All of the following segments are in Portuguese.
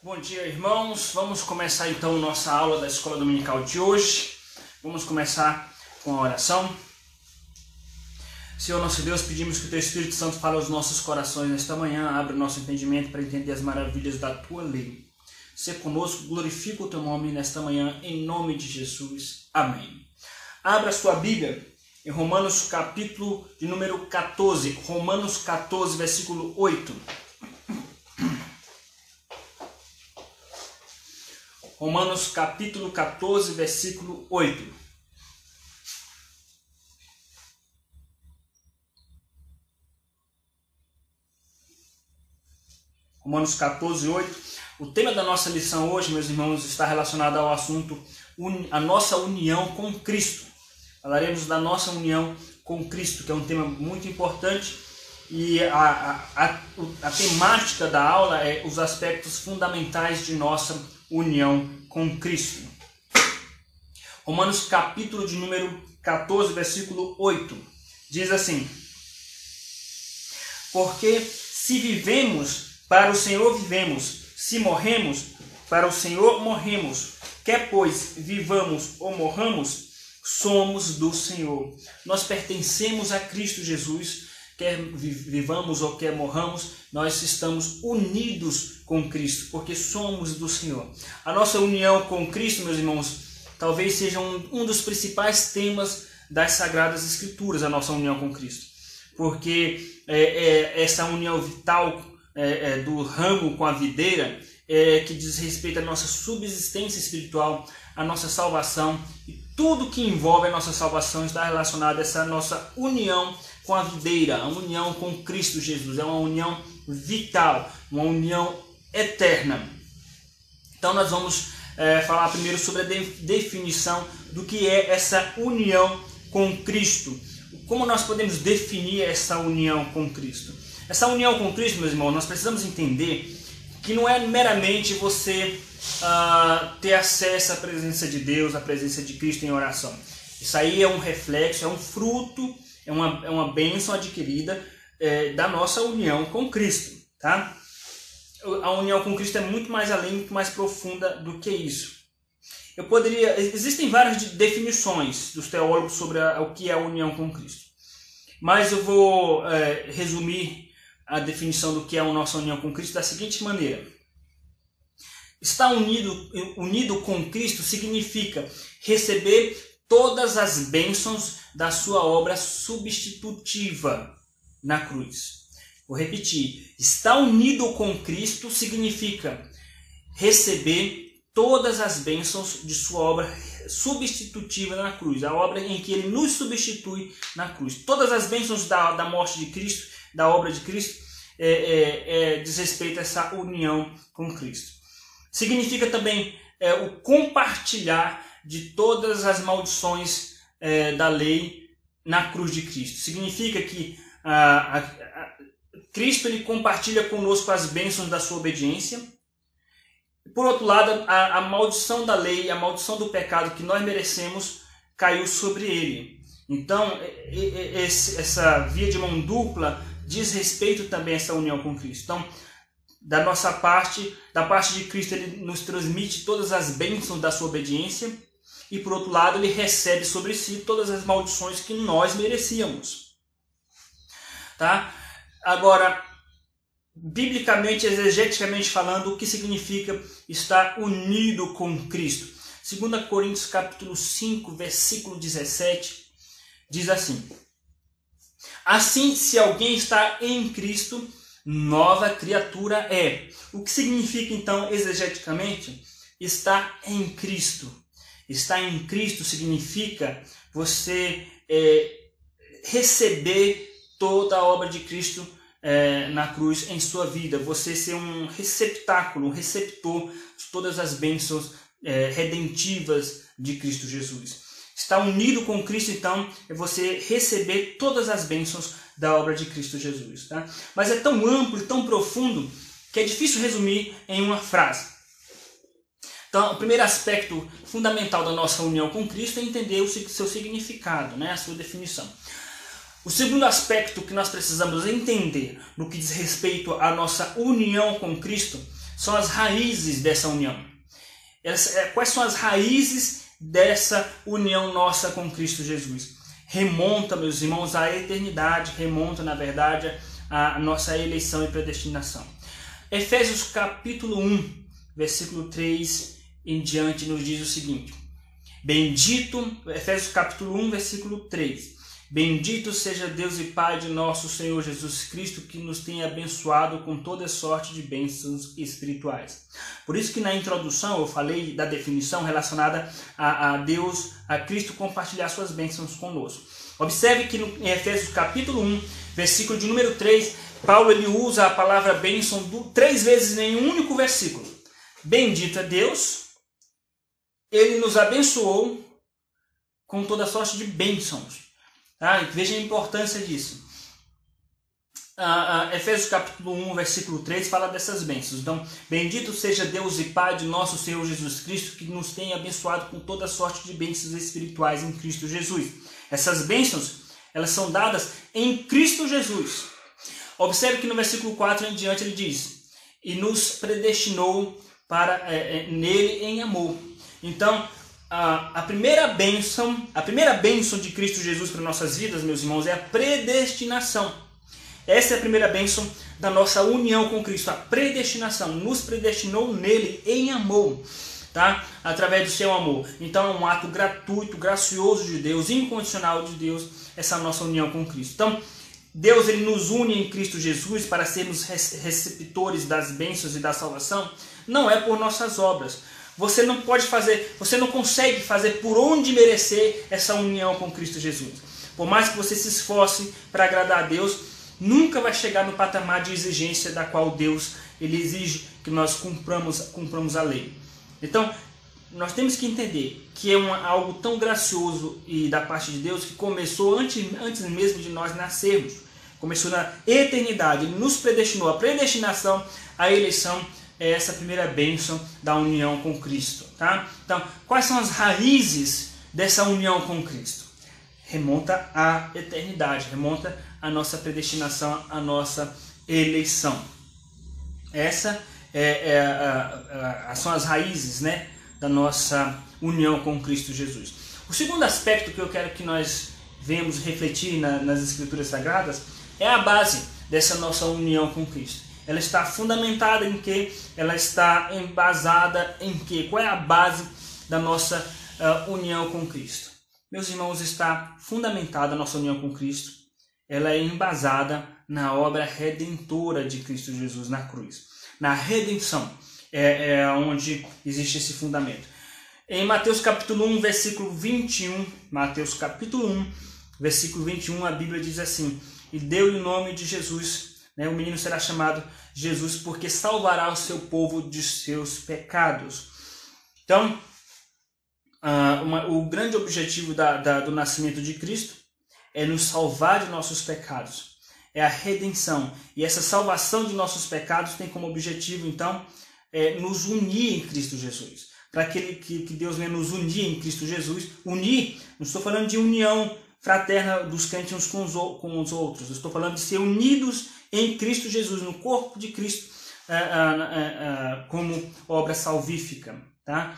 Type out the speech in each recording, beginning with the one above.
Bom dia, irmãos. Vamos começar então nossa aula da escola dominical de hoje. Vamos começar com a oração. Senhor nosso Deus, pedimos que o Teu Espírito Santo fale aos nossos corações nesta manhã, abra o nosso entendimento para entender as maravilhas da Tua lei. Se conosco, glorifica o Teu nome nesta manhã, em nome de Jesus. Amém. Abra sua Bíblia em Romanos capítulo de número 14, Romanos 14, versículo 8. Romanos capítulo 14, versículo 8. Romanos 14, 8. O tema da nossa lição hoje, meus irmãos, está relacionado ao assunto a nossa união com Cristo. Falaremos da nossa união com Cristo, que é um tema muito importante e a, a, a, a temática da aula é os aspectos fundamentais de nossa união com Cristo. Romanos capítulo de número 14, versículo 8, diz assim: Porque se vivemos, para o Senhor vivemos, se morremos, para o Senhor morremos. Quer pois vivamos ou morramos, somos do Senhor. Nós pertencemos a Cristo Jesus quer vivamos ou quer morramos, nós estamos unidos com Cristo, porque somos do Senhor. A nossa união com Cristo, meus irmãos, talvez seja um, um dos principais temas das Sagradas Escrituras, a nossa união com Cristo. Porque é, é, essa união vital é, é do ramo com a videira, é, que diz respeito à nossa subsistência espiritual, à nossa salvação, e tudo que envolve a nossa salvação está relacionado a essa nossa união com a videira, a união com Cristo Jesus. É uma união vital, uma união eterna. Então nós vamos é, falar primeiro sobre a de definição do que é essa união com Cristo. Como nós podemos definir essa união com Cristo? Essa união com Cristo, meus irmãos, nós precisamos entender que não é meramente você uh, ter acesso à presença de Deus, à presença de Cristo em oração. Isso aí é um reflexo, é um fruto é uma, é uma bênção adquirida é, da nossa união com Cristo, tá? A união com Cristo é muito mais além, muito mais profunda do que isso. Eu poderia, existem várias definições dos teólogos sobre a, o que é a união com Cristo, mas eu vou é, resumir a definição do que é a nossa união com Cristo da seguinte maneira: estar unido, unido com Cristo significa receber todas as bênçãos da sua obra substitutiva na cruz. Vou repetir: estar unido com Cristo significa receber todas as bênçãos de sua obra substitutiva na cruz, a obra em que ele nos substitui na cruz. Todas as bênçãos da, da morte de Cristo, da obra de Cristo, é, é, é, diz respeito a essa união com Cristo. Significa também é, o compartilhar de todas as maldições é, da lei na cruz de Cristo. Significa que a, a, a, Cristo ele compartilha conosco as bênçãos da sua obediência. Por outro lado, a, a maldição da lei, a maldição do pecado que nós merecemos, caiu sobre ele. Então, esse, essa via de mão dupla diz respeito também a essa união com Cristo. Então, da nossa parte, da parte de Cristo, ele nos transmite todas as bênçãos da sua obediência e por outro lado ele recebe sobre si todas as maldições que nós merecíamos. Tá? Agora, biblicamente, exegeticamente falando, o que significa estar unido com Cristo? 2 Coríntios capítulo 5, versículo 17, diz assim: Assim, se alguém está em Cristo, nova criatura é. O que significa então exegeticamente? Estar em Cristo. Estar em Cristo significa você é, receber toda a obra de Cristo é, na cruz em sua vida, você ser um receptáculo, um receptor de todas as bênçãos é, redentivas de Cristo Jesus. Estar unido com Cristo, então, é você receber todas as bênçãos da obra de Cristo Jesus. Tá? Mas é tão amplo e tão profundo que é difícil resumir em uma frase. Então, o primeiro aspecto fundamental da nossa união com Cristo é entender o seu significado, né, a sua definição. O segundo aspecto que nós precisamos entender no que diz respeito à nossa união com Cristo são as raízes dessa união? É, quais são as raízes dessa união nossa com Cristo Jesus? Remonta, meus irmãos, à eternidade, remonta, na verdade, à nossa eleição e predestinação. Efésios capítulo 1, versículo 3 em diante, nos diz o seguinte: Bendito, Efésios capítulo 1, versículo 3. Bendito seja Deus e Pai de nosso Senhor Jesus Cristo, que nos tem abençoado com toda sorte de bênçãos espirituais. Por isso que na introdução eu falei da definição relacionada a, a Deus, a Cristo compartilhar suas bênçãos conosco. Observe que no, em Efésios capítulo 1, versículo de número 3, Paulo ele usa a palavra bênção do, três vezes em um único versículo. Bendito é Deus, ele nos abençoou com toda sorte de bênçãos. Ah, veja a importância disso. Ah, ah, Efésios capítulo 1, versículo 3 fala dessas bênçãos. Então, bendito seja Deus e Pai de nosso Senhor Jesus Cristo, que nos tem abençoado com toda sorte de bênçãos espirituais em Cristo Jesus. Essas bênçãos, elas são dadas em Cristo Jesus. Observe que no versículo 4 em diante ele diz: E nos predestinou para é, é, nele em amor. Então, a, a primeira bênção, a primeira bênção de Cristo Jesus para nossas vidas, meus irmãos, é a predestinação. Essa é a primeira bênção da nossa união com Cristo, a predestinação. Nos predestinou nele em amor, tá? Através do seu amor. Então é um ato gratuito, gracioso de Deus, incondicional de Deus, essa nossa união com Cristo. Então, Deus ele nos une em Cristo Jesus para sermos receptores das bênçãos e da salvação, não é por nossas obras, você não pode fazer, você não consegue fazer por onde merecer essa união com Cristo Jesus. Por mais que você se esforce para agradar a Deus, nunca vai chegar no patamar de exigência da qual Deus ele exige que nós cumpramos, cumpramos a lei. Então, nós temos que entender que é uma, algo tão gracioso e da parte de Deus que começou antes, antes mesmo de nós nascermos. Começou na eternidade, Ele nos predestinou. A predestinação, a eleição é essa primeira bênção da união com Cristo. Tá? Então, quais são as raízes dessa união com Cristo? Remonta à eternidade, remonta à nossa predestinação, à nossa eleição. Essa é, é são as raízes né, da nossa união com Cristo Jesus. O segundo aspecto que eu quero que nós venhamos refletir na, nas Escrituras Sagradas é a base dessa nossa união com Cristo ela está fundamentada em que? Ela está embasada em que? Qual é a base da nossa uh, união com Cristo? Meus irmãos, está fundamentada a nossa união com Cristo. Ela é embasada na obra redentora de Cristo Jesus na cruz. Na redenção é, é onde existe esse fundamento. Em Mateus capítulo 1, versículo 21, Mateus capítulo 1, versículo 21, a Bíblia diz assim: E deu-lhe o nome de Jesus? O menino será chamado Jesus porque salvará o seu povo de seus pecados. Então, uh, uma, o grande objetivo da, da, do nascimento de Cristo é nos salvar de nossos pecados. É a redenção. E essa salvação de nossos pecados tem como objetivo, então, é nos unir em Cristo Jesus. Para aquele que, que Deus venha nos unir em Cristo Jesus. Unir, não estou falando de união fraterna dos crentes uns com os, com os outros. estou falando de ser unidos em Cristo Jesus, no corpo de Cristo, é, é, é, como obra salvífica. Tá?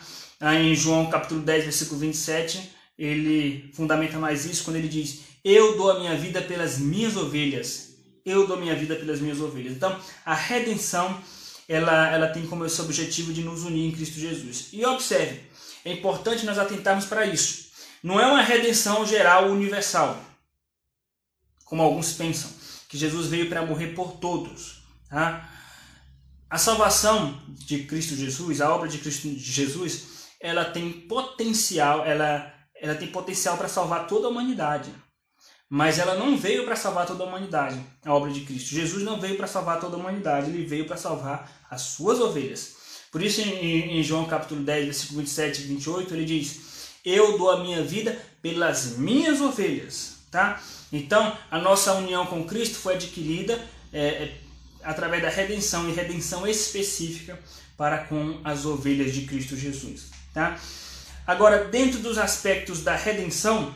Em João capítulo 10, versículo 27, ele fundamenta mais isso quando ele diz: Eu dou a minha vida pelas minhas ovelhas. Eu dou a minha vida pelas minhas ovelhas. Então, a redenção ela, ela tem como esse objetivo de nos unir em Cristo Jesus. E observe, é importante nós atentarmos para isso. Não é uma redenção geral universal, como alguns pensam que Jesus veio para morrer por todos. Tá? A salvação de Cristo Jesus, a obra de Cristo Jesus, ela tem potencial, ela, ela tem potencial para salvar toda a humanidade. Mas ela não veio para salvar toda a humanidade, a obra de Cristo. Jesus não veio para salvar toda a humanidade, ele veio para salvar as suas ovelhas. Por isso, em, em João capítulo 10, versículo 27 e 28, ele diz: Eu dou a minha vida pelas minhas ovelhas. Tá? Então, a nossa união com Cristo foi adquirida é, é, através da redenção e redenção específica para com as ovelhas de Cristo Jesus. Tá? Agora, dentro dos aspectos da redenção,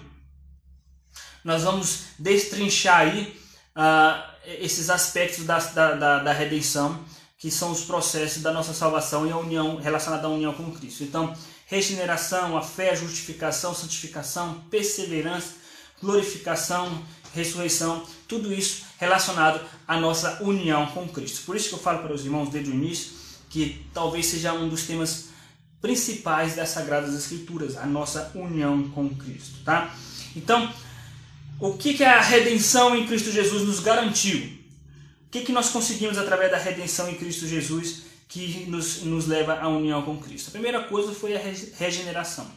nós vamos destrinchar aí uh, esses aspectos da, da, da, redenção, que são os processos da nossa salvação e a união relacionada à união com Cristo. Então, regeneração, a fé, justificação, santificação, perseverança, glorificação, ressurreição, tudo isso relacionado à nossa união com Cristo. Por isso que eu falo para os irmãos desde o início que talvez seja um dos temas principais das Sagradas Escrituras, a nossa união com Cristo, tá? Então, o que, que a redenção em Cristo Jesus nos garantiu? O que, que nós conseguimos através da redenção em Cristo Jesus que nos, nos leva à união com Cristo? A primeira coisa foi a regeneração.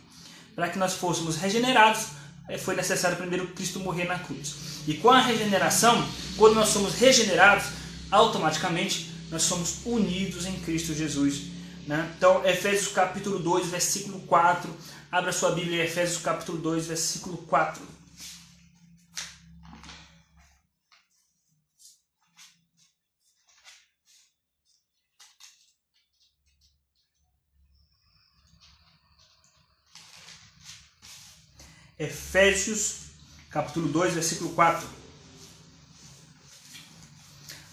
Para que nós fôssemos regenerados, foi necessário primeiro Cristo morrer na cruz. E com a regeneração, quando nós somos regenerados, automaticamente nós somos unidos em Cristo Jesus. Né? Então, Efésios capítulo 2, versículo 4. Abra sua Bíblia, Efésios capítulo 2, versículo 4. Efésios, capítulo 2, versículo 4,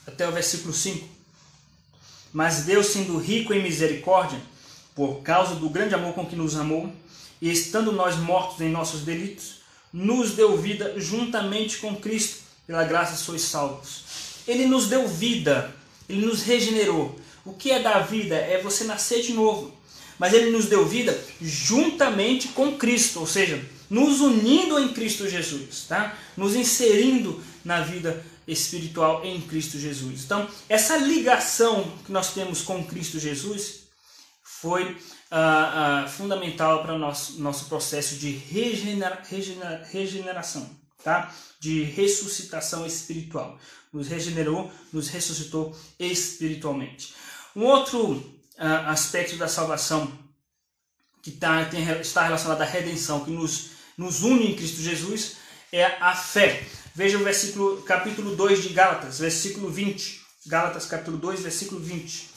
até o versículo 5. Mas Deus, sendo rico em misericórdia, por causa do grande amor com que nos amou, e estando nós mortos em nossos delitos, nos deu vida juntamente com Cristo, pela graça sois salvos. Ele nos deu vida, ele nos regenerou. O que é dar vida? É você nascer de novo. Mas ele nos deu vida juntamente com Cristo, ou seja, nos unindo em Cristo Jesus, tá? Nos inserindo na vida espiritual em Cristo Jesus. Então, essa ligação que nós temos com Cristo Jesus foi ah, ah, fundamental para o nosso, nosso processo de regenera, regenera, regeneração, tá? de ressuscitação espiritual. Nos regenerou, nos ressuscitou espiritualmente. Um outro ah, aspecto da salvação que tá, tem, está relacionado à redenção, que nos nos une em Cristo Jesus é a fé. Veja o versículo, capítulo 2 de Gálatas, versículo 20. Gálatas, capítulo 2, versículo 20.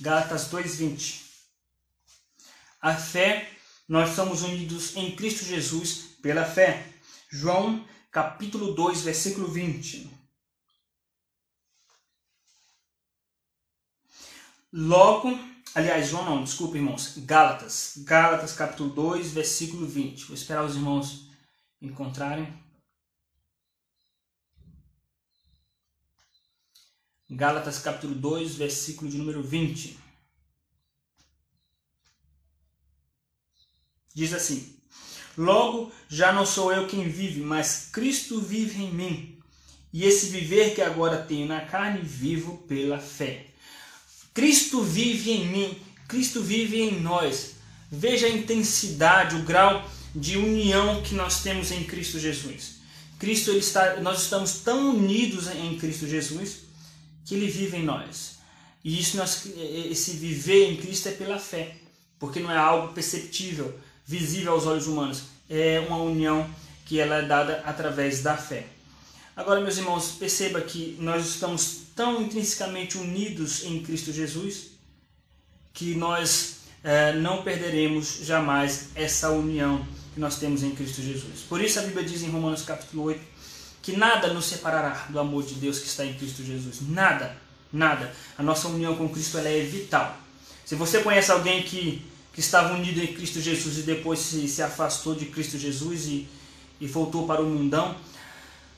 Gálatas 2, 20. A fé, nós somos unidos em Cristo Jesus pela fé. João, capítulo 2, versículo 20. Logo, Aliás, João não, desculpa, irmãos. Gálatas. Gálatas, capítulo 2, versículo 20. Vou esperar os irmãos encontrarem. Gálatas, capítulo 2, versículo de número 20. Diz assim: Logo, já não sou eu quem vive, mas Cristo vive em mim. E esse viver que agora tenho na carne, vivo pela fé Cristo vive em mim, Cristo vive em nós. Veja a intensidade, o grau de união que nós temos em Cristo Jesus. Cristo ele está, nós estamos tão unidos em Cristo Jesus que ele vive em nós. E isso nós, esse viver em Cristo é pela fé, porque não é algo perceptível, visível aos olhos humanos. É uma união que ela é dada através da fé. Agora, meus irmãos, perceba que nós estamos tão intrinsecamente unidos em Cristo Jesus que nós eh, não perderemos jamais essa união que nós temos em Cristo Jesus. Por isso a Bíblia diz em Romanos capítulo 8 que nada nos separará do amor de Deus que está em Cristo Jesus. Nada, nada. A nossa união com Cristo ela é vital. Se você conhece alguém que, que estava unido em Cristo Jesus e depois se, se afastou de Cristo Jesus e, e voltou para o mundão,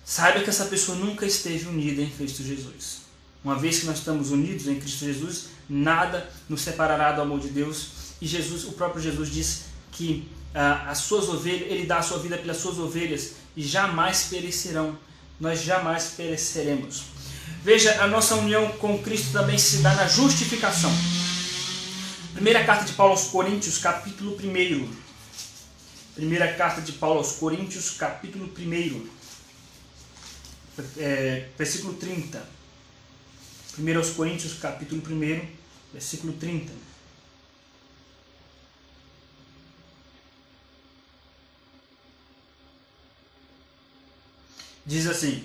Saiba que essa pessoa nunca esteve unida em Cristo Jesus. Uma vez que nós estamos unidos em Cristo Jesus, nada nos separará do amor de Deus. E Jesus, o próprio Jesus diz que ah, as suas ovelhas, ele dá a sua vida pelas suas ovelhas e jamais perecerão. Nós jamais pereceremos. Veja, a nossa união com Cristo também se dá na justificação. Primeira carta de Paulo aos Coríntios, capítulo 1. Primeira carta de Paulo aos Coríntios, capítulo 1 é, versículo 30. 1 Coríntios, capítulo 1, versículo 30. Diz assim,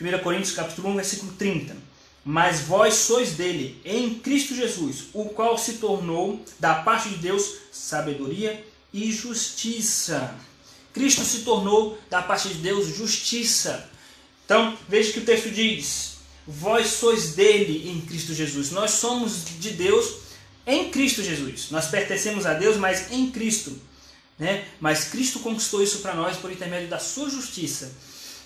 1 Coríntios capítulo 1, versículo 30. Mas vós sois dele, em Cristo Jesus, o qual se tornou, da parte de Deus, sabedoria e justiça. Cristo se tornou, da parte de Deus, justiça. Então, veja que o texto diz: vós sois dele em Cristo Jesus. Nós somos de Deus em Cristo Jesus. Nós pertencemos a Deus, mas em Cristo. Né? Mas Cristo conquistou isso para nós por intermédio da sua justiça.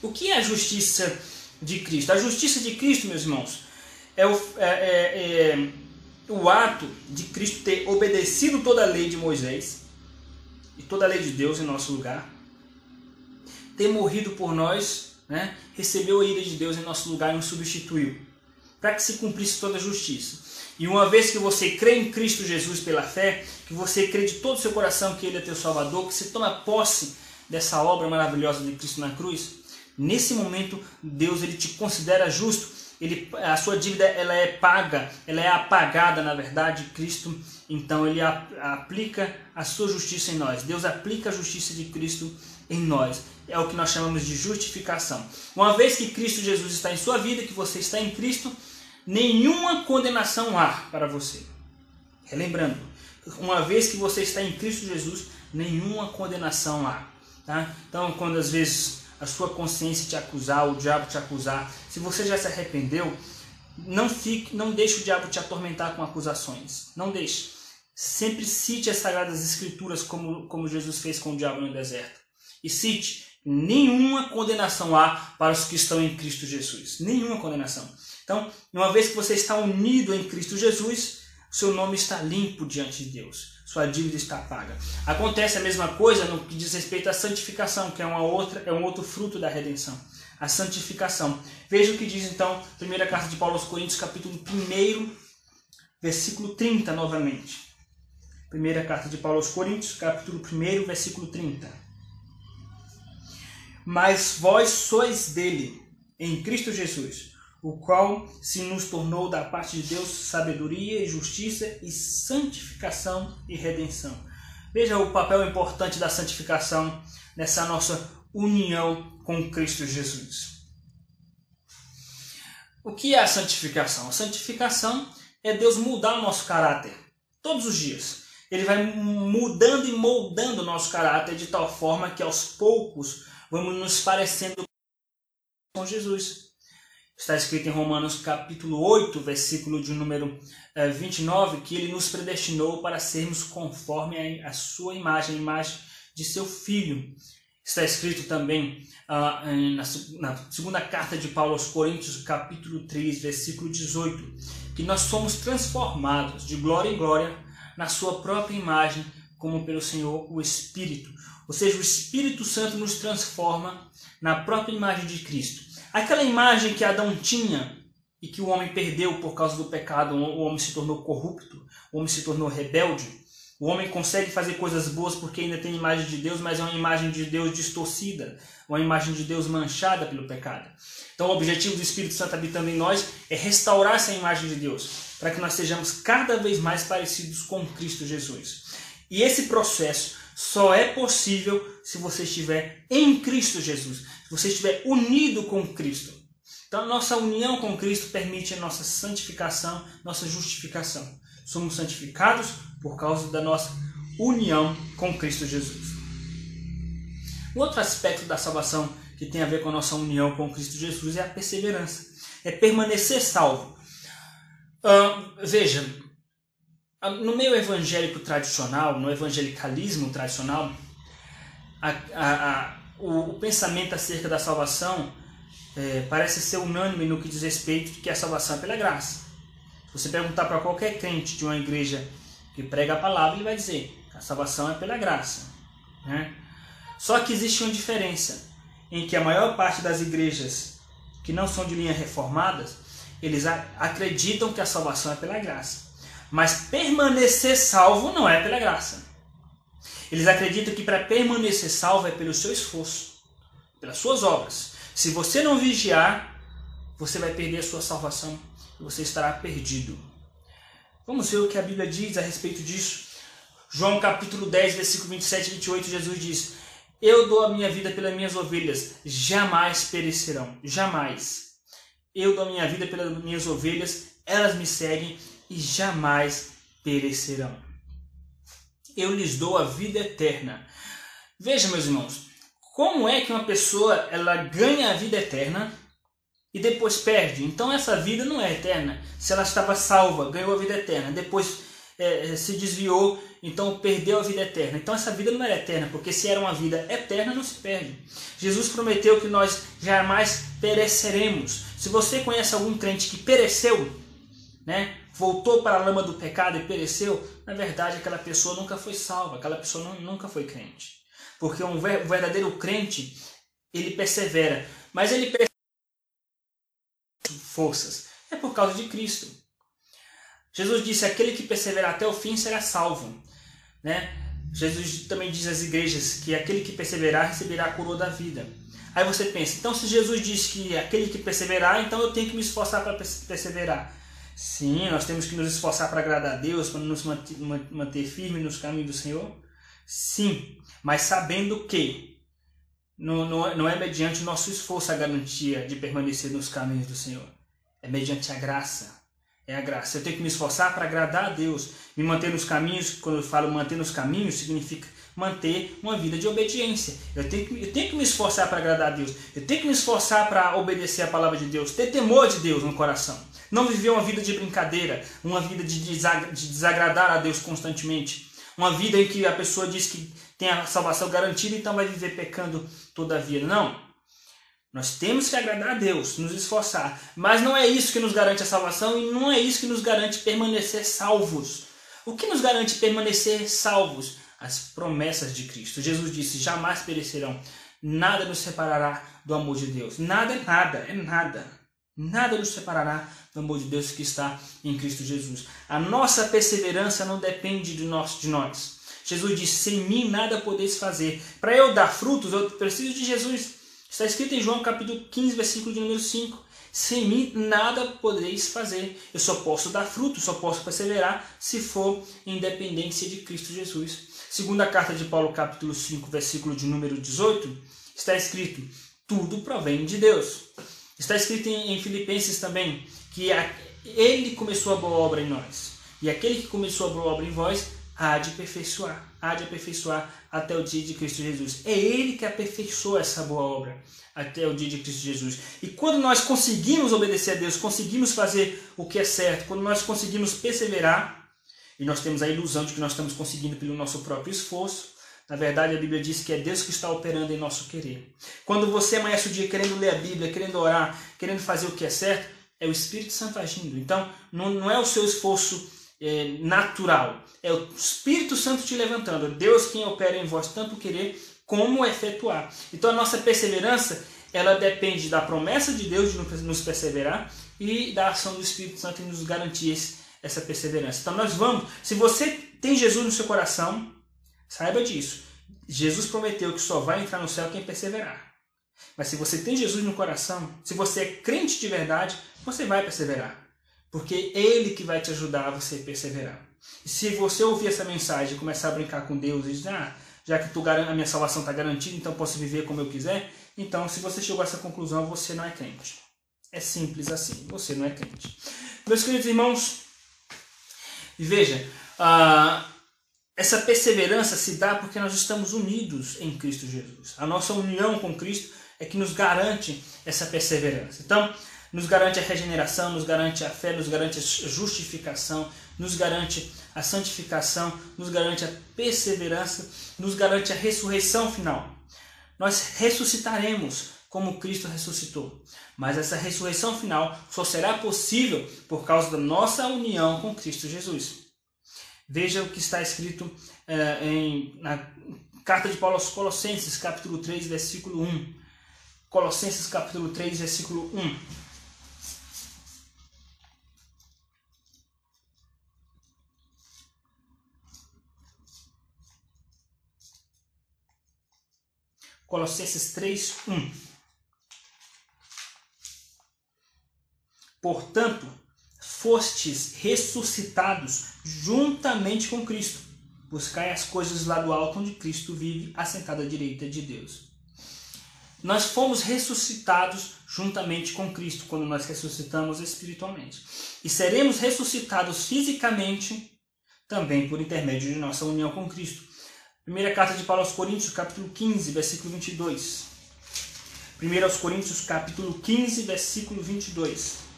O que é a justiça de Cristo? A justiça de Cristo, meus irmãos, é o, é, é, é o ato de Cristo ter obedecido toda a lei de Moisés e toda a lei de Deus em nosso lugar, ter morrido por nós, né? recebeu a ira de Deus em nosso lugar e nos substituiu, para que se cumprisse toda a justiça. E uma vez que você crê em Cristo Jesus pela fé, que você crê de todo o seu coração que Ele é teu Salvador, que você toma posse dessa obra maravilhosa de Cristo na cruz, nesse momento Deus ele te considera justo, ele, a sua dívida ela é paga, ela é apagada na verdade, Cristo então ele aplica a sua justiça em nós. Deus aplica a justiça de Cristo em nós. É o que nós chamamos de justificação. Uma vez que Cristo Jesus está em sua vida, que você está em Cristo, nenhuma condenação há para você. Relembrando, uma vez que você está em Cristo Jesus, nenhuma condenação há. Tá? Então, quando às vezes a sua consciência te acusar, o diabo te acusar, se você já se arrependeu, não fique, não deixe o diabo te atormentar com acusações. Não deixe. Sempre cite as sagradas escrituras como, como Jesus fez com o diabo no deserto. E cite: nenhuma condenação há para os que estão em Cristo Jesus. Nenhuma condenação. Então, uma vez que você está unido em Cristo Jesus, seu nome está limpo diante de Deus. Sua dívida está paga. Acontece a mesma coisa no que diz respeito à santificação, que é uma outra, é um outro fruto da redenção. A santificação. Veja o que diz então, primeira carta de Paulo aos Coríntios, capítulo 1, versículo 30, novamente. Primeira carta de Paulo aos Coríntios, capítulo 1, versículo 30. Mas vós sois dele, em Cristo Jesus o qual se nos tornou da parte de Deus sabedoria justiça e santificação e redenção. Veja o papel importante da santificação nessa nossa união com Cristo Jesus. O que é a santificação? A santificação é Deus mudar o nosso caráter todos os dias. Ele vai mudando e moldando o nosso caráter de tal forma que aos poucos vamos nos parecendo com Jesus. Está escrito em Romanos capítulo 8, versículo de número 29, eh, que ele nos predestinou para sermos conforme a sua imagem, a imagem de seu filho. Está escrito também uh, na, na, segunda carta de Paulo aos Coríntios, capítulo 3, versículo 18, que nós somos transformados de glória em glória na sua própria imagem, como pelo Senhor o Espírito. Ou seja, o Espírito Santo nos transforma na própria imagem de Cristo. Aquela imagem que Adão tinha e que o homem perdeu por causa do pecado, o homem se tornou corrupto, o homem se tornou rebelde. O homem consegue fazer coisas boas porque ainda tem imagem de Deus, mas é uma imagem de Deus distorcida, uma imagem de Deus manchada pelo pecado. Então, o objetivo do Espírito Santo habitando em nós é restaurar essa imagem de Deus, para que nós sejamos cada vez mais parecidos com Cristo Jesus. E esse processo só é possível se você estiver em Cristo Jesus, se você estiver unido com Cristo. Então, nossa união com Cristo permite a nossa santificação, nossa justificação. Somos santificados por causa da nossa união com Cristo Jesus. Um outro aspecto da salvação que tem a ver com a nossa união com Cristo Jesus é a perseverança, é permanecer salvo. Uh, veja, no meio evangélico tradicional, no evangelicalismo tradicional, a, a, a, o, o, pensamento acerca da salvação é, parece ser unânime no que diz respeito de que a salvação é pela graça. Se você perguntar para qualquer crente de uma igreja que prega a palavra, ele vai dizer que a salvação é pela graça. Né? Só que existe uma diferença em que a maior parte das igrejas que não são de linha reformadas, eles acreditam que a salvação é pela graça. Mas permanecer salvo não é pela graça. Eles acreditam que para permanecer salvo é pelo seu esforço, pelas suas obras. Se você não vigiar, você vai perder a sua salvação e você estará perdido. Vamos ver o que a Bíblia diz a respeito disso. João capítulo 10, versículo 27 e 28, Jesus diz: Eu dou a minha vida pelas minhas ovelhas, jamais perecerão, jamais. Eu dou a minha vida pelas minhas ovelhas, elas me seguem e jamais perecerão. Eu lhes dou a vida eterna. Veja, meus irmãos, como é que uma pessoa ela ganha a vida eterna e depois perde. Então essa vida não é eterna. Se ela estava salva, ganhou a vida eterna, depois é, se desviou, então perdeu a vida eterna. Então essa vida não era eterna, porque se era uma vida eterna, não se perde. Jesus prometeu que nós jamais pereceremos. Se você conhece algum crente que pereceu, né, voltou para a lama do pecado e pereceu, na verdade aquela pessoa nunca foi salva, aquela pessoa não, nunca foi crente. Porque um verdadeiro crente, ele persevera, mas ele persevera forças. É por causa de Cristo. Jesus disse: aquele que perseverar até o fim será salvo. Né? Jesus também diz às igrejas que aquele que perseverar receberá a coroa da vida. Aí você pensa, então se Jesus diz que aquele que perseverar, então eu tenho que me esforçar para perseverar. Sim, nós temos que nos esforçar para agradar a Deus, para nos manter, manter firme nos caminhos do Senhor. Sim, mas sabendo que não, não, não é mediante o nosso esforço a garantia de permanecer nos caminhos do Senhor. É mediante a graça. É a graça. Eu tenho que me esforçar para agradar a Deus. Me manter nos caminhos, quando eu falo manter nos caminhos, significa manter uma vida de obediência. Eu tenho que, eu tenho que me esforçar para agradar a Deus. Eu tenho que me esforçar para obedecer a palavra de Deus. Ter temor de Deus no coração. Não viver uma vida de brincadeira, uma vida de desagradar a Deus constantemente. Uma vida em que a pessoa diz que tem a salvação garantida, então vai viver pecando todavia. Não. Nós temos que agradar a Deus, nos esforçar. Mas não é isso que nos garante a salvação e não é isso que nos garante permanecer salvos. O que nos garante permanecer salvos? As promessas de Cristo. Jesus disse: jamais perecerão. Nada nos separará do amor de Deus. Nada é nada, é nada. Nada nos separará do amor de Deus que está em Cristo Jesus. A nossa perseverança não depende de nós. De nós. Jesus disse: sem mim nada podeis fazer. Para eu dar frutos, eu preciso de Jesus. Está escrito em João capítulo 15, versículo de número 5. Sem mim nada podereis fazer. Eu só posso dar fruto, só posso perseverar se for em dependência de Cristo Jesus. Segunda carta de Paulo, capítulo 5, versículo de número 18, está escrito: tudo provém de Deus. Está escrito em Filipenses também que ele começou a boa obra em nós. E aquele que começou a boa obra em vós há de aperfeiçoar, há de aperfeiçoar até o dia de Cristo Jesus. É Ele que aperfeiçoa essa boa obra até o dia de Cristo Jesus. E quando nós conseguimos obedecer a Deus, conseguimos fazer o que é certo, quando nós conseguimos perseverar, e nós temos a ilusão de que nós estamos conseguindo pelo nosso próprio esforço, na verdade, a Bíblia diz que é Deus que está operando em nosso querer. Quando você amanhece o dia querendo ler a Bíblia, querendo orar, querendo fazer o que é certo, é o Espírito Santo agindo. Então, não, não é o seu esforço é, natural. É o Espírito Santo te levantando. É Deus quem opera em vós tanto querer como efetuar. Então a nossa perseverança ela depende da promessa de Deus de nos perseverar e da ação do Espírito Santo em nos garantir essa perseverança. Então nós vamos, se você tem Jesus no seu coração, saiba disso. Jesus prometeu que só vai entrar no céu quem perseverar. Mas se você tem Jesus no coração, se você é crente de verdade, você vai perseverar. Porque é Ele que vai te ajudar a você perseverar. E se você ouvir essa mensagem e começar a brincar com Deus e dizer, ah, já que tu, a minha salvação está garantida, então posso viver como eu quiser, então se você chegou a essa conclusão, você não é crente. É simples assim, você não é crente. Meus queridos irmãos, veja, uh, essa perseverança se dá porque nós estamos unidos em Cristo Jesus. A nossa união com Cristo é que nos garante essa perseverança. Então, nos garante a regeneração, nos garante a fé, nos garante a justificação, nos garante a santificação, nos garante a perseverança, nos garante a ressurreição final. Nós ressuscitaremos como Cristo ressuscitou. Mas essa ressurreição final só será possível por causa da nossa união com Cristo Jesus. Veja o que está escrito é, em, na carta de Paulo aos Colossenses, capítulo 3, versículo 1. Colossenses, capítulo 3, versículo 1. Colossenses 3, 1. Portanto, fostes ressuscitados juntamente com Cristo. Buscai as coisas lá do alto onde Cristo vive, assentado à direita de Deus. Nós fomos ressuscitados juntamente com Cristo quando nós ressuscitamos espiritualmente. E seremos ressuscitados fisicamente também por intermédio de nossa união com Cristo. Primeira carta de Paulo aos Coríntios, capítulo 15, versículo 22. 1 Coríntios capítulo 15, versículo 22.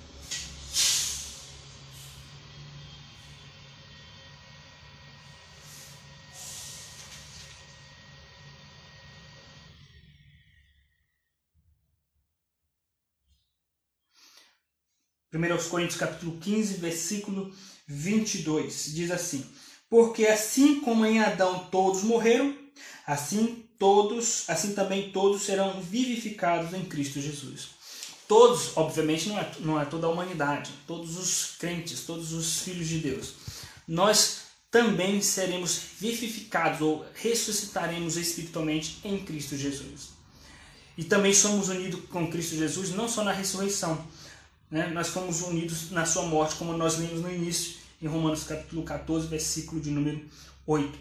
1 Coríntios capítulo 15, versículo 22, diz assim: Porque assim como em Adão todos morreram, assim todos, assim também todos serão vivificados em Cristo Jesus. Todos, obviamente, não é, não é toda a humanidade, todos os crentes, todos os filhos de Deus. Nós também seremos vivificados ou ressuscitaremos espiritualmente em Cristo Jesus. E também somos unidos com Cristo Jesus não só na ressurreição, né, nós fomos unidos na sua morte, como nós lemos no início, em Romanos capítulo 14, versículo de número 8.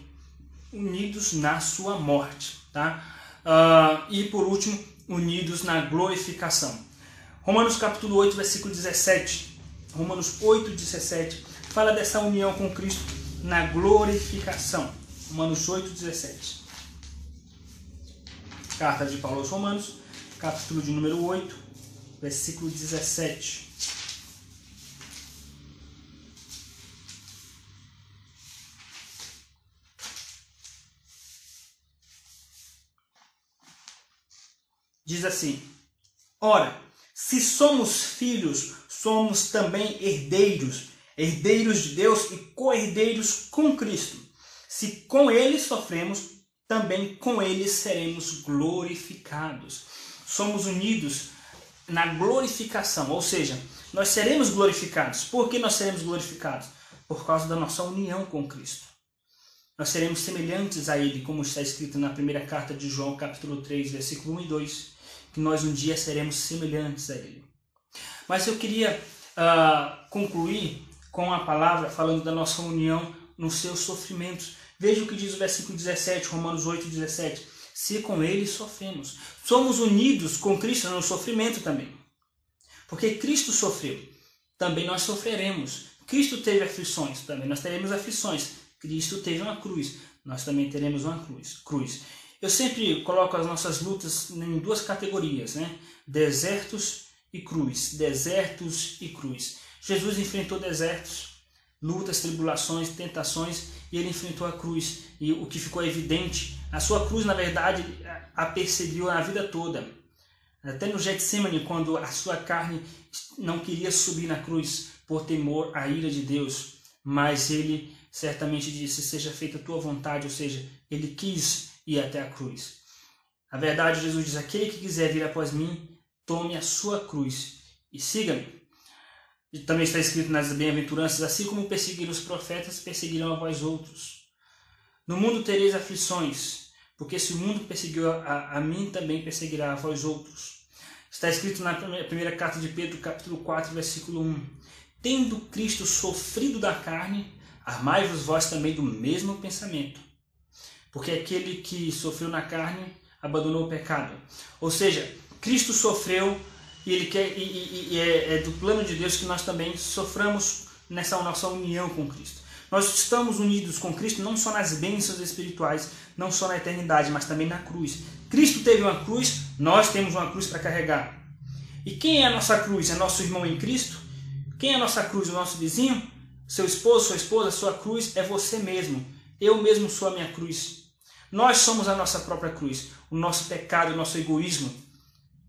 Unidos na sua morte. Tá? Uh, e por último, unidos na glorificação. Romanos capítulo 8, versículo 17. Romanos 8, 17 fala dessa união com Cristo na glorificação. Romanos 8, 17. Carta de Paulo aos Romanos, capítulo de número 8, versículo 17. Diz assim: Ora, se somos filhos, somos também herdeiros, herdeiros de Deus e co-herdeiros com Cristo. Se com ele sofremos, também com ele seremos glorificados. Somos unidos na glorificação, ou seja, nós seremos glorificados. Por que nós seremos glorificados? Por causa da nossa união com Cristo. Nós seremos semelhantes a Ele, como está escrito na primeira carta de João, capítulo 3, versículo 1 e 2, que nós um dia seremos semelhantes a Ele. Mas eu queria uh, concluir com a palavra falando da nossa união nos seus sofrimentos. Veja o que diz o versículo 17, Romanos 8, 17 se com ele sofremos. Somos unidos com Cristo no sofrimento também. Porque Cristo sofreu, também nós sofreremos. Cristo teve aflições, também nós teremos aflições. Cristo teve uma cruz, nós também teremos uma cruz. cruz. Eu sempre coloco as nossas lutas em duas categorias, né? Desertos e cruz. Desertos e cruz. Jesus enfrentou desertos, lutas, tribulações, tentações, e ele enfrentou a cruz. E o que ficou evidente, a sua cruz, na verdade, a perseguiu a vida toda. Até no Getsemane, quando a sua carne não queria subir na cruz por temor à ira de Deus, mas ele certamente disse: Seja feita a tua vontade, ou seja, ele quis ir até a cruz. A verdade, Jesus diz: Aquele que quiser vir após mim, tome a sua cruz e siga-me. Também está escrito nas bem-aventuranças, assim como perseguiram os profetas, perseguirão a vós outros. No mundo tereis aflições, porque se o mundo perseguiu a, a mim, também perseguirá a vós outros. Está escrito na primeira, carta de Pedro, capítulo 4, versículo 1. Tendo Cristo sofrido da carne, armai-vos vós também do mesmo pensamento. Porque aquele que sofreu na carne abandonou o pecado. Ou seja, Cristo sofreu e ele quer e, e, e é, é, do plano de Deus que nós também soframos nessa nossa união com Cristo. Nós estamos unidos com Cristo não só nas bênçãos espirituais, não só na eternidade, mas também na cruz. Cristo teve uma cruz, nós temos uma cruz para carregar. E quem é a nossa cruz? É nosso irmão em Cristo? Quem é a nossa cruz? O nosso vizinho? Seu esposo, sua esposa, sua cruz é você mesmo. Eu mesmo sou a minha cruz. Nós somos a nossa própria cruz. O nosso pecado, o nosso egoísmo,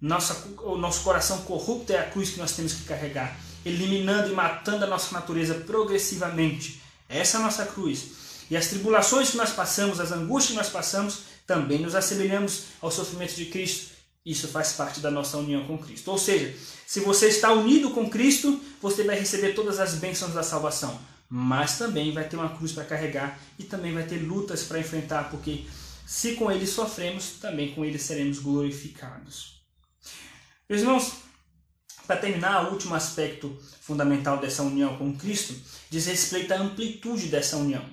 nossa, o nosso coração corrupto é a cruz que nós temos que carregar, eliminando e matando a nossa natureza progressivamente. Essa é a nossa cruz. E as tribulações que nós passamos, as angústias que nós passamos, também nos assemelhamos ao sofrimento de Cristo. Isso faz parte da nossa união com Cristo. Ou seja, se você está unido com Cristo, você vai receber todas as bênçãos da salvação. Mas também vai ter uma cruz para carregar e também vai ter lutas para enfrentar, porque se com Ele sofremos, também com Ele seremos glorificados. Meus irmãos, para terminar, o último aspecto fundamental dessa união com Cristo diz respeito à amplitude dessa união.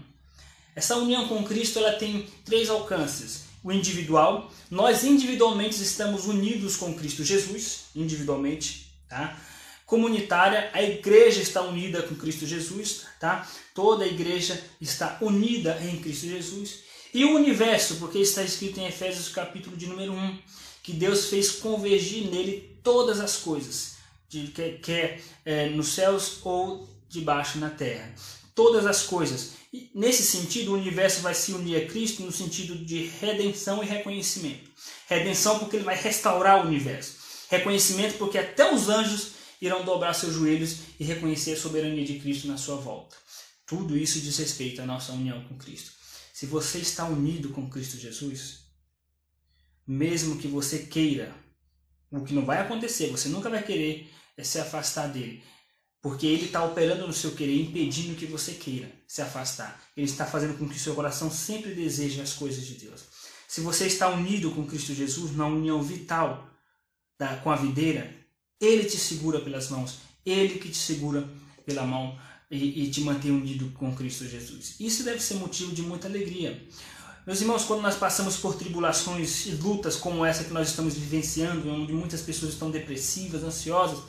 Essa união com Cristo ela tem três alcances. O individual, nós individualmente estamos unidos com Cristo Jesus, individualmente, tá? Comunitária, a igreja está unida com Cristo Jesus, tá? Toda a igreja está unida em Cristo Jesus. E o universo, porque está escrito em Efésios capítulo de número 1, que Deus fez convergir nele todas as coisas, de, quer, quer é, nos céus ou debaixo na terra. Todas as coisas. E, nesse sentido, o universo vai se unir a Cristo no sentido de redenção e reconhecimento. Redenção porque ele vai restaurar o universo. Reconhecimento porque até os anjos irão dobrar seus joelhos e reconhecer a soberania de Cristo na sua volta. Tudo isso diz respeito à nossa união com Cristo. Se você está unido com Cristo Jesus, mesmo que você queira, o que não vai acontecer, você nunca vai querer se afastar dele, porque ele está operando no seu querer, impedindo que você queira se afastar. Ele está fazendo com que seu coração sempre deseje as coisas de Deus. Se você está unido com Cristo Jesus, na união vital da, com a videira, ele te segura pelas mãos, ele que te segura pela mão e, e te mantém unido com Cristo Jesus. Isso deve ser motivo de muita alegria. Meus irmãos, quando nós passamos por tribulações e lutas como essa que nós estamos vivenciando, onde muitas pessoas estão depressivas, ansiosas,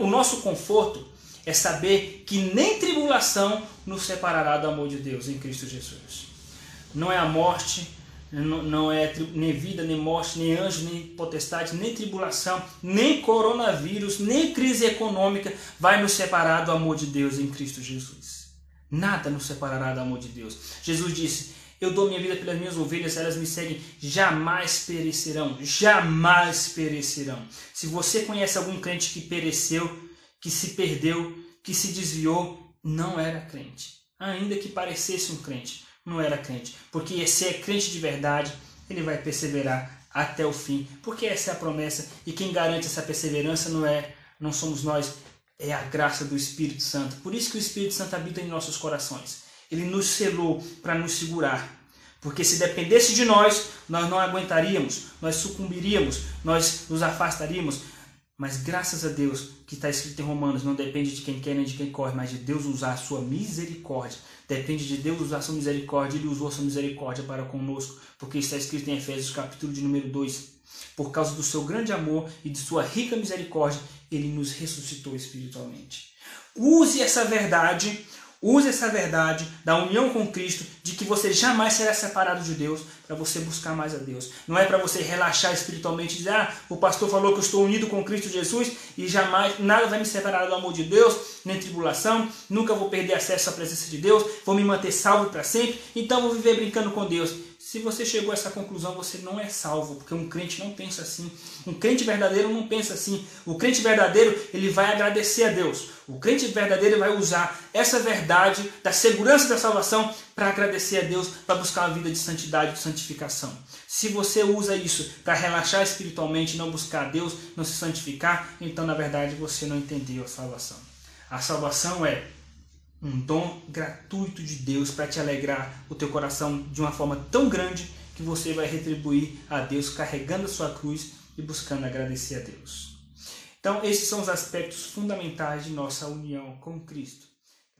o nosso conforto é saber que nem tribulação nos separará do amor de Deus em Cristo Jesus. Não é a morte, não é nem vida, nem morte, nem anjo, nem potestade, nem tribulação, nem coronavírus, nem crise econômica vai nos separar do amor de Deus em Cristo Jesus. Nada nos separará do amor de Deus. Jesus disse: Eu dou minha vida pelas minhas ovelhas, elas me seguem, jamais perecerão, jamais perecerão. Se você conhece algum crente que pereceu, que se perdeu, que se desviou, não era crente, ainda que parecesse um crente não era crente. Porque se é crente de verdade, ele vai perseverar até o fim. Porque essa é a promessa e quem garante essa perseverança não é não somos nós, é a graça do Espírito Santo. Por isso que o Espírito Santo habita em nossos corações. Ele nos selou para nos segurar. Porque se dependesse de nós, nós não aguentaríamos, nós sucumbiríamos, nós nos afastaríamos. Mas graças a Deus, que está escrito em Romanos, não depende de quem quer nem de quem corre, mas de Deus usar a sua misericórdia. Depende de Deus usar a sua misericórdia, Ele usou a sua misericórdia para conosco, porque está escrito em Efésios capítulo de número 2. Por causa do seu grande amor e de sua rica misericórdia, Ele nos ressuscitou espiritualmente. Use essa verdade Use essa verdade da união com Cristo, de que você jamais será separado de Deus, para você buscar mais a Deus. Não é para você relaxar espiritualmente e dizer, ah, o pastor falou que eu estou unido com Cristo Jesus e jamais nada vai me separar do amor de Deus, nem tribulação, nunca vou perder acesso à presença de Deus, vou me manter salvo para sempre, então vou viver brincando com Deus. Se você chegou a essa conclusão, você não é salvo, porque um crente não pensa assim. Um crente verdadeiro não pensa assim. O crente verdadeiro, ele vai agradecer a Deus. O crente verdadeiro vai usar essa verdade da segurança da salvação para agradecer a Deus, para buscar uma vida de santidade, de santificação. Se você usa isso para relaxar espiritualmente, não buscar a Deus, não se santificar, então na verdade você não entendeu a salvação. A salvação é um dom gratuito de Deus para te alegrar o teu coração de uma forma tão grande que você vai retribuir a Deus carregando a sua cruz e buscando agradecer a Deus. Então, esses são os aspectos fundamentais de nossa união com Cristo.